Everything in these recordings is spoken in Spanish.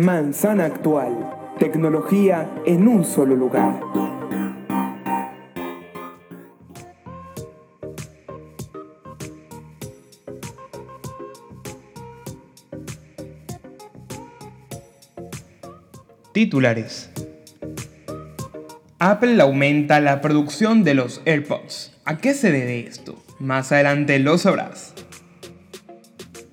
Manzana Actual. Tecnología en un solo lugar. Titulares. Apple aumenta la producción de los AirPods. ¿A qué se debe esto? Más adelante lo sabrás.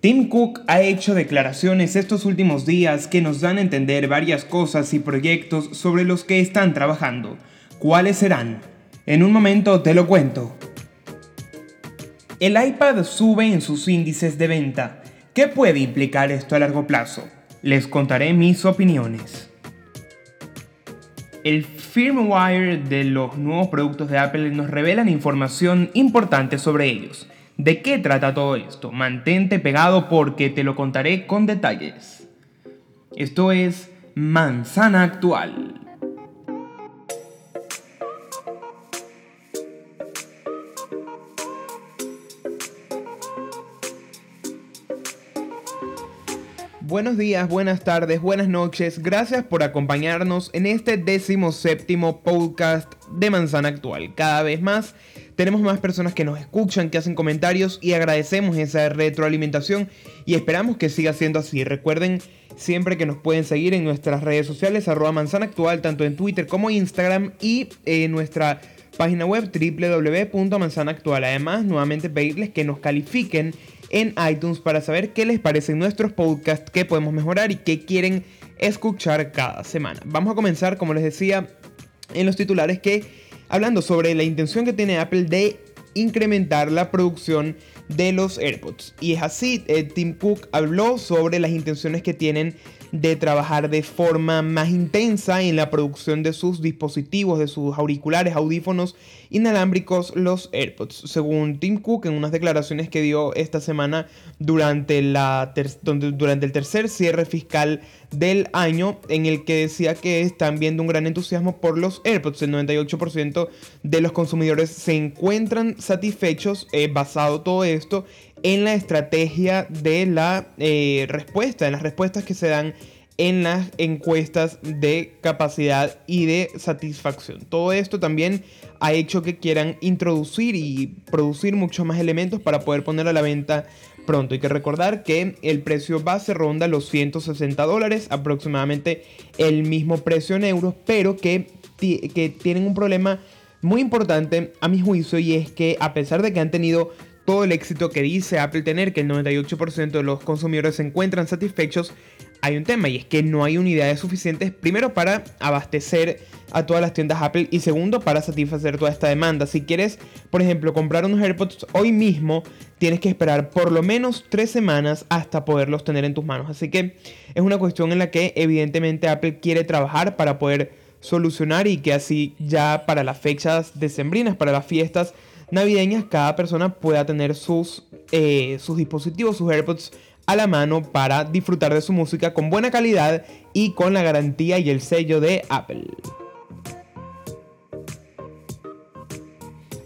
Tim Cook ha hecho declaraciones estos últimos días que nos dan a entender varias cosas y proyectos sobre los que están trabajando. ¿Cuáles serán? En un momento te lo cuento. El iPad sube en sus índices de venta. ¿Qué puede implicar esto a largo plazo? Les contaré mis opiniones. El firmware de los nuevos productos de Apple nos revelan información importante sobre ellos. ¿De qué trata todo esto? Mantente pegado porque te lo contaré con detalles. Esto es Manzana Actual. Buenos días, buenas tardes, buenas noches. Gracias por acompañarnos en este décimo séptimo podcast de Manzana Actual. Cada vez más tenemos más personas que nos escuchan, que hacen comentarios y agradecemos esa retroalimentación y esperamos que siga siendo así. Recuerden siempre que nos pueden seguir en nuestras redes sociales, arroba manzana actual, tanto en Twitter como Instagram y en nuestra página web www.manzanaactual. Además, nuevamente pedirles que nos califiquen en iTunes para saber qué les parecen nuestros podcasts, qué podemos mejorar y qué quieren escuchar cada semana. Vamos a comenzar, como les decía en los titulares, que hablando sobre la intención que tiene Apple de incrementar la producción de los AirPods. Y es así, eh, Tim Cook habló sobre las intenciones que tienen de trabajar de forma más intensa en la producción de sus dispositivos, de sus auriculares, audífonos inalámbricos, los AirPods. Según Tim Cook, en unas declaraciones que dio esta semana durante, la durante el tercer cierre fiscal del año, en el que decía que están viendo un gran entusiasmo por los AirPods. El 98% de los consumidores se encuentran satisfechos, eh, basado todo esto en la estrategia de la eh, respuesta, en las respuestas que se dan en las encuestas de capacidad y de satisfacción. Todo esto también ha hecho que quieran introducir y producir muchos más elementos para poder poner a la venta pronto. Hay que recordar que el precio base ronda los 160 dólares, aproximadamente el mismo precio en euros, pero que, que tienen un problema muy importante a mi juicio y es que a pesar de que han tenido todo el éxito que dice Apple tener, que el 98% de los consumidores se encuentran satisfechos, hay un tema y es que no hay unidades suficientes, primero para abastecer a todas las tiendas Apple y segundo para satisfacer toda esta demanda. Si quieres, por ejemplo, comprar unos AirPods hoy mismo, tienes que esperar por lo menos tres semanas hasta poderlos tener en tus manos. Así que es una cuestión en la que evidentemente Apple quiere trabajar para poder solucionar y que así ya para las fechas decembrinas, para las fiestas, navideñas cada persona pueda tener sus, eh, sus dispositivos, sus AirPods a la mano para disfrutar de su música con buena calidad y con la garantía y el sello de Apple.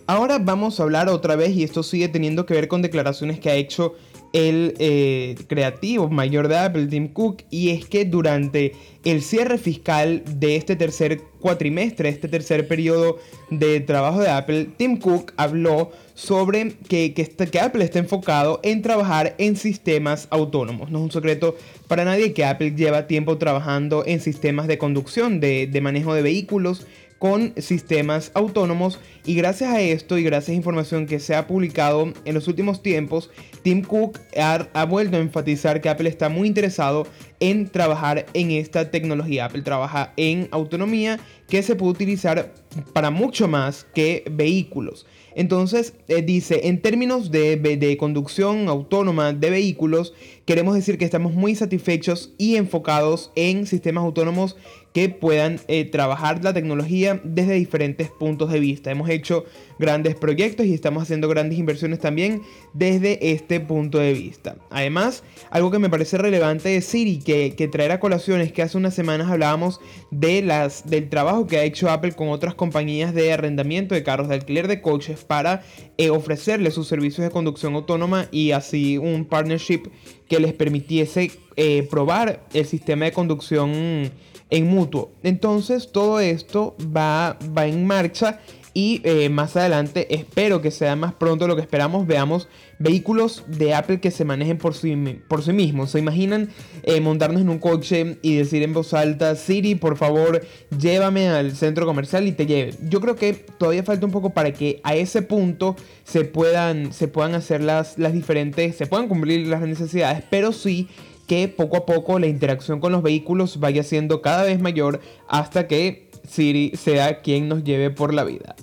Ahora vamos a hablar otra vez, y esto sigue teniendo que ver con declaraciones que ha hecho el eh, creativo mayor de Apple, Tim Cook, y es que durante el cierre fiscal de este tercer cuatrimestre, este tercer periodo de trabajo de Apple, Tim Cook habló sobre que, que, Apple está enfocado en trabajar en sistemas autónomos. No es un secreto para nadie que Apple lleva tiempo trabajando en sistemas de conducción, de, de manejo de vehículos con sistemas autónomos y gracias a esto y gracias a información que se ha publicado en los últimos tiempos, Tim Cook ha, vuelto a enfatizar que Apple está muy interesado en trabajar en esta tecnología. Apple trabaja en autonomía que se puede utilizar para mucho más que vehículos. Entonces eh, dice, en términos de, conducción autónoma de vehículos, queremos decir que estamos muy satisfechos y enfocados en sistemas autónomos que puedan eh, trabajar la tecnología desde diferentes puntos de vista. Hemos hecho grandes proyectos y estamos haciendo grandes inversiones también desde este punto de vista. Además, algo que me parece relevante de Siri, que, que traer a colación es que hace unas semanas hablábamos de las, del trabajo que ha hecho Apple con otras compañías de arrendamiento de carros de alquiler de coches para eh, ofrecerle sus servicios de conducción autónoma y así un partnership que les permitiese eh, probar el sistema de conducción en mutuo. Entonces todo esto va, va en marcha y eh, más adelante espero que sea más pronto lo que esperamos veamos vehículos de Apple que se manejen por sí, por sí mismos. ¿Se imaginan eh, montarnos en un coche y decir en voz alta, Siri, por favor, llévame al centro comercial y te lleve? Yo creo que todavía falta un poco para que a ese punto se puedan, se puedan hacer las, las diferentes, se puedan cumplir las necesidades, pero sí que poco a poco la interacción con los vehículos vaya siendo cada vez mayor hasta que Siri sea quien nos lleve por la vida.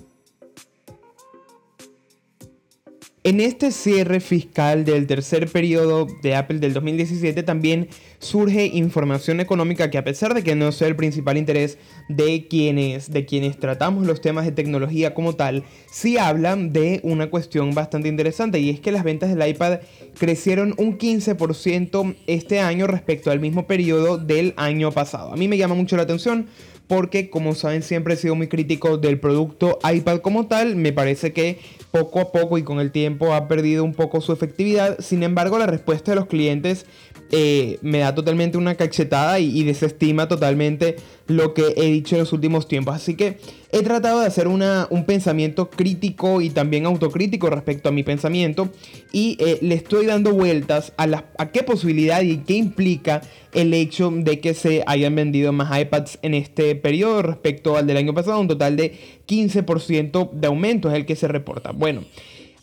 En este cierre fiscal del tercer periodo de Apple del 2017 también surge información económica que a pesar de que no sea el principal interés de quienes, de quienes tratamos los temas de tecnología como tal, sí hablan de una cuestión bastante interesante y es que las ventas del iPad crecieron un 15% este año respecto al mismo periodo del año pasado. A mí me llama mucho la atención porque como saben siempre he sido muy crítico del producto iPad como tal, me parece que poco a poco y con el tiempo ha perdido un poco su efectividad, sin embargo la respuesta de los clientes eh, me da totalmente una cachetada y, desestima totalmente lo que he dicho en los últimos tiempos. Así que he tratado de hacer un pensamiento crítico y también autocrítico respecto a mi pensamiento y eh, le estoy dando vueltas a, la, a qué posibilidad y qué implica el hecho de que se hayan vendido más iPads en este periodo respecto al del año pasado, un total de 15% de aumento es el que se reporta. Bueno.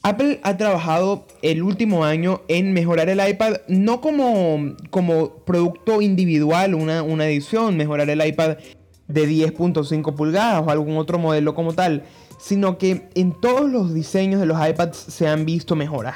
Apple ha trabajado el último año en mejorar el iPad, no como, como producto individual, una, una edición, mejorar el iPad de 10.5 pulgadas o algún otro modelo como tal, sino que en todos los diseños de los iPads se han visto mejoras.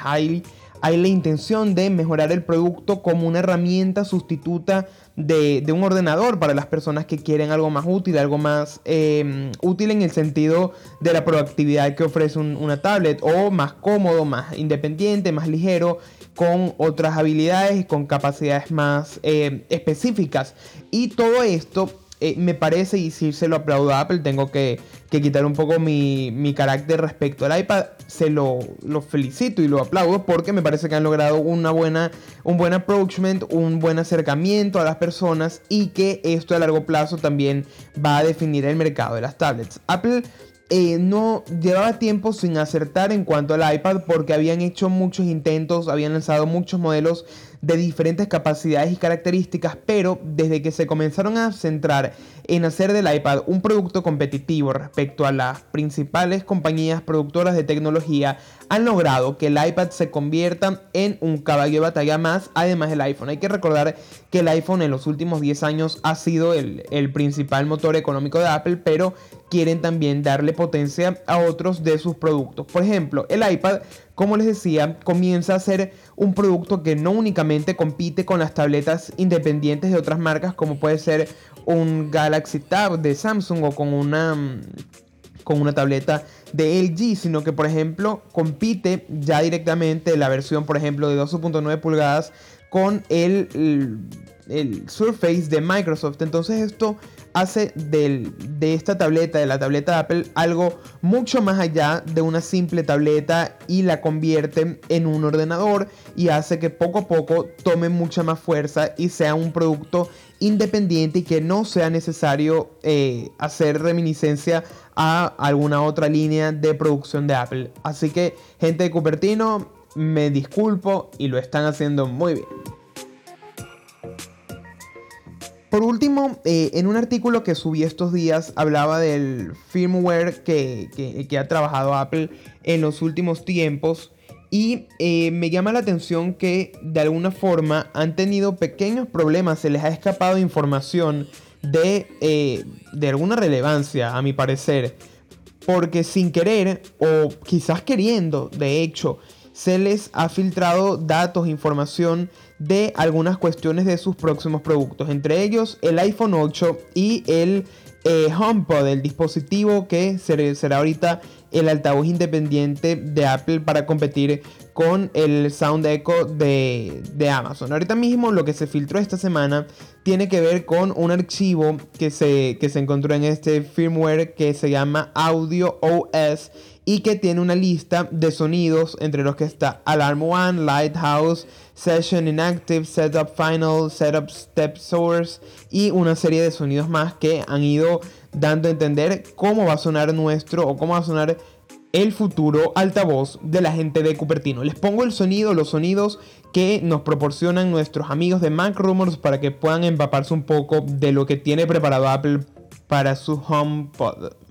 Hay la intención de mejorar el producto como una herramienta sustituta de, un ordenador para las personas que quieren algo más útil, algo más em, útil en el sentido de la proactividad que ofrece una tablet o más cómodo, más independiente, más ligero, con otras habilidades y con capacidades más em, específicas. Y todo esto eh, me parece, y si se lo aplaudo a Apple, tengo que, quitar un poco mi, carácter respecto al iPad. Se lo, felicito y lo aplaudo porque me parece que han logrado una buena, un buen approachment, un buen acercamiento a las personas y que esto a largo plazo también va a definir el mercado de las tablets. Apple eh, no llevaba tiempo sin acertar en cuanto al iPad porque habían hecho muchos intentos, habían lanzado muchos modelos de diferentes capacidades y características, pero desde que se comenzaron a centrar en hacer del iPad un producto competitivo respecto a las principales compañías productoras de tecnología, han logrado que el iPad se convierta en un caballo de batalla más, además del iPhone. Hay que recordar que el iPhone en los últimos 10 años ha sido el, el principal motor económico de Apple, pero quieren también darle potencia a otros de sus productos. Por ejemplo, el iPad como les decía, comienza a ser un producto que no únicamente compite con las tabletas independientes de otras marcas, como puede ser un Galaxy Tab de Samsung o con una, con una tableta de LG, sino que por ejemplo compite ya directamente la versión, por ejemplo, de 12.9 pulgadas con el, el Surface de Microsoft. Entonces esto hace de esta tableta, de la tableta Apple, algo mucho más allá de una simple tableta y la convierte en un ordenador y hace que poco a poco tome mucha más fuerza y sea un producto independiente y que no sea necesario eh, hacer reminiscencia a alguna otra línea de producción de Apple. Así que gente de Cupertino, me disculpo y lo están haciendo muy bien. Por último, eh, en un artículo que subí estos días hablaba del firmware que, ha trabajado Apple en los últimos tiempos y eh, me llama la atención que de alguna forma han tenido pequeños problemas, se les ha escapado información de, eh, de alguna relevancia, a mi parecer, porque sin querer o quizás queriendo, de hecho, se les ha filtrado datos, información de algunas cuestiones de sus próximos productos, entre ellos el iPhone 8 y el eh, HomePod, el dispositivo que será ahorita el altavoz independiente de Apple para competir con el Sound Echo de, de, Amazon. Ahorita mismo lo que se filtró esta semana tiene que ver con un archivo que se, que se encontró en este firmware que se llama Audio OS y que tiene una lista de sonidos entre los que está Alarm One, Lighthouse, Session Inactive, Setup Final, Setup Step Source y una serie de sonidos más que han ido dando a entender cómo va a sonar nuestro o cómo va a sonar el futuro altavoz de la gente de Cupertino. Les pongo el sonido, los sonidos que nos proporcionan nuestros amigos de Mac Rumors para que puedan empaparse un poco de lo que tiene preparado Apple para su HomePod.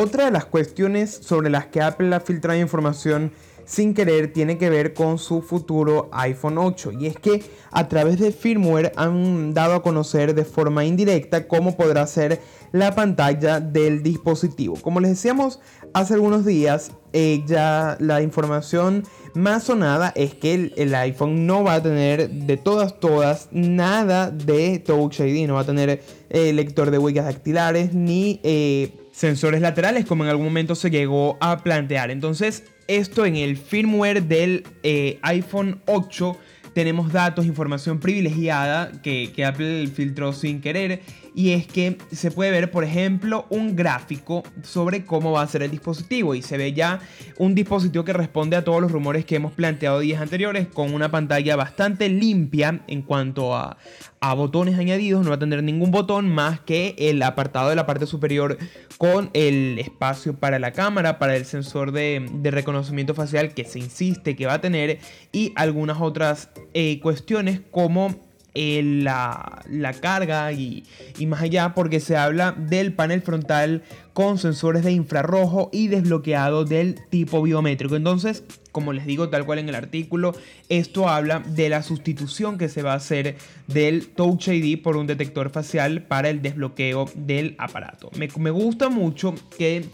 Otra de las cuestiones sobre las que Apple ha filtrado información sin querer tiene que ver con su futuro iPhone 8 y es que a través de firmware han dado a conocer de forma indirecta cómo podrá ser la pantalla del dispositivo. Como les decíamos hace algunos días, eh, ya la información más sonada es que el, iPhone no va a tener de todas, todas, nada de Touch ID, no va a tener eh, lector de huellas dactilares ni... Eh, sensores laterales como en algún momento se llegó a plantear. Entonces, esto en el firmware del eh, iPhone 8 tenemos datos, información privilegiada que, que, Apple filtró sin querer. Y es que se puede ver, por ejemplo, un gráfico sobre cómo va a ser el dispositivo. Y se ve ya un dispositivo que responde a todos los rumores que hemos planteado días anteriores, con una pantalla bastante limpia en cuanto a, a botones añadidos. No va a tener ningún botón más que el apartado de la parte superior con el espacio para la cámara, para el sensor de, de reconocimiento facial que se insiste que va a tener. Y algunas otras eh, cuestiones como eh, la, carga y, y, más allá porque se habla del panel frontal con sensores de infrarrojo y desbloqueado del tipo biométrico. Entonces, como les digo tal cual en el artículo, esto habla de la sustitución que se va a hacer del Touch ID por un detector facial para el desbloqueo del aparato. Me, me gusta mucho que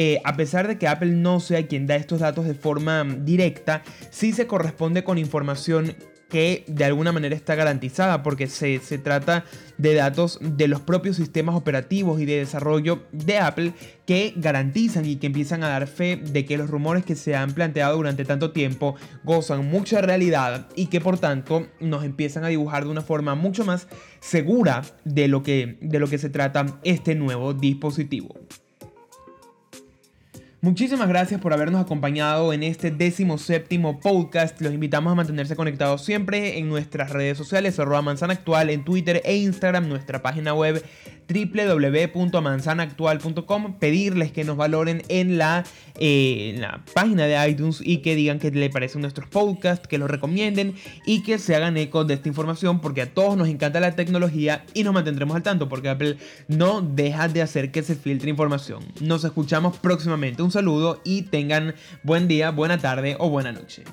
eh, a pesar de que Apple no sea quien da estos datos de forma directa, sí se corresponde con información que de alguna manera está garantizada porque se, trata de datos de los propios sistemas operativos y de desarrollo de Apple que garantizan y que empiezan a dar fe de que los rumores que se han planteado durante tanto tiempo gozan mucha realidad y que por tanto nos empiezan a dibujar de una forma mucho más segura de lo que, de lo que se trata este nuevo dispositivo. Muchísimas gracias por habernos acompañado en este décimo séptimo podcast. Los invitamos a mantenerse conectados siempre en nuestras redes sociales, arroba manzana actual en Twitter e Instagram, nuestra página web www.manzanaactual.com, pedirles que nos valoren en la, eh, la página de iTunes y que digan que les parecen nuestros podcasts, que los recomienden y que se hagan eco de esta información porque a todos nos encanta la tecnología y nos mantendremos al tanto porque Apple no deja de hacer que se filtre información. Nos escuchamos próximamente. Un saludo y tengan buen día, buena tarde o buena noche.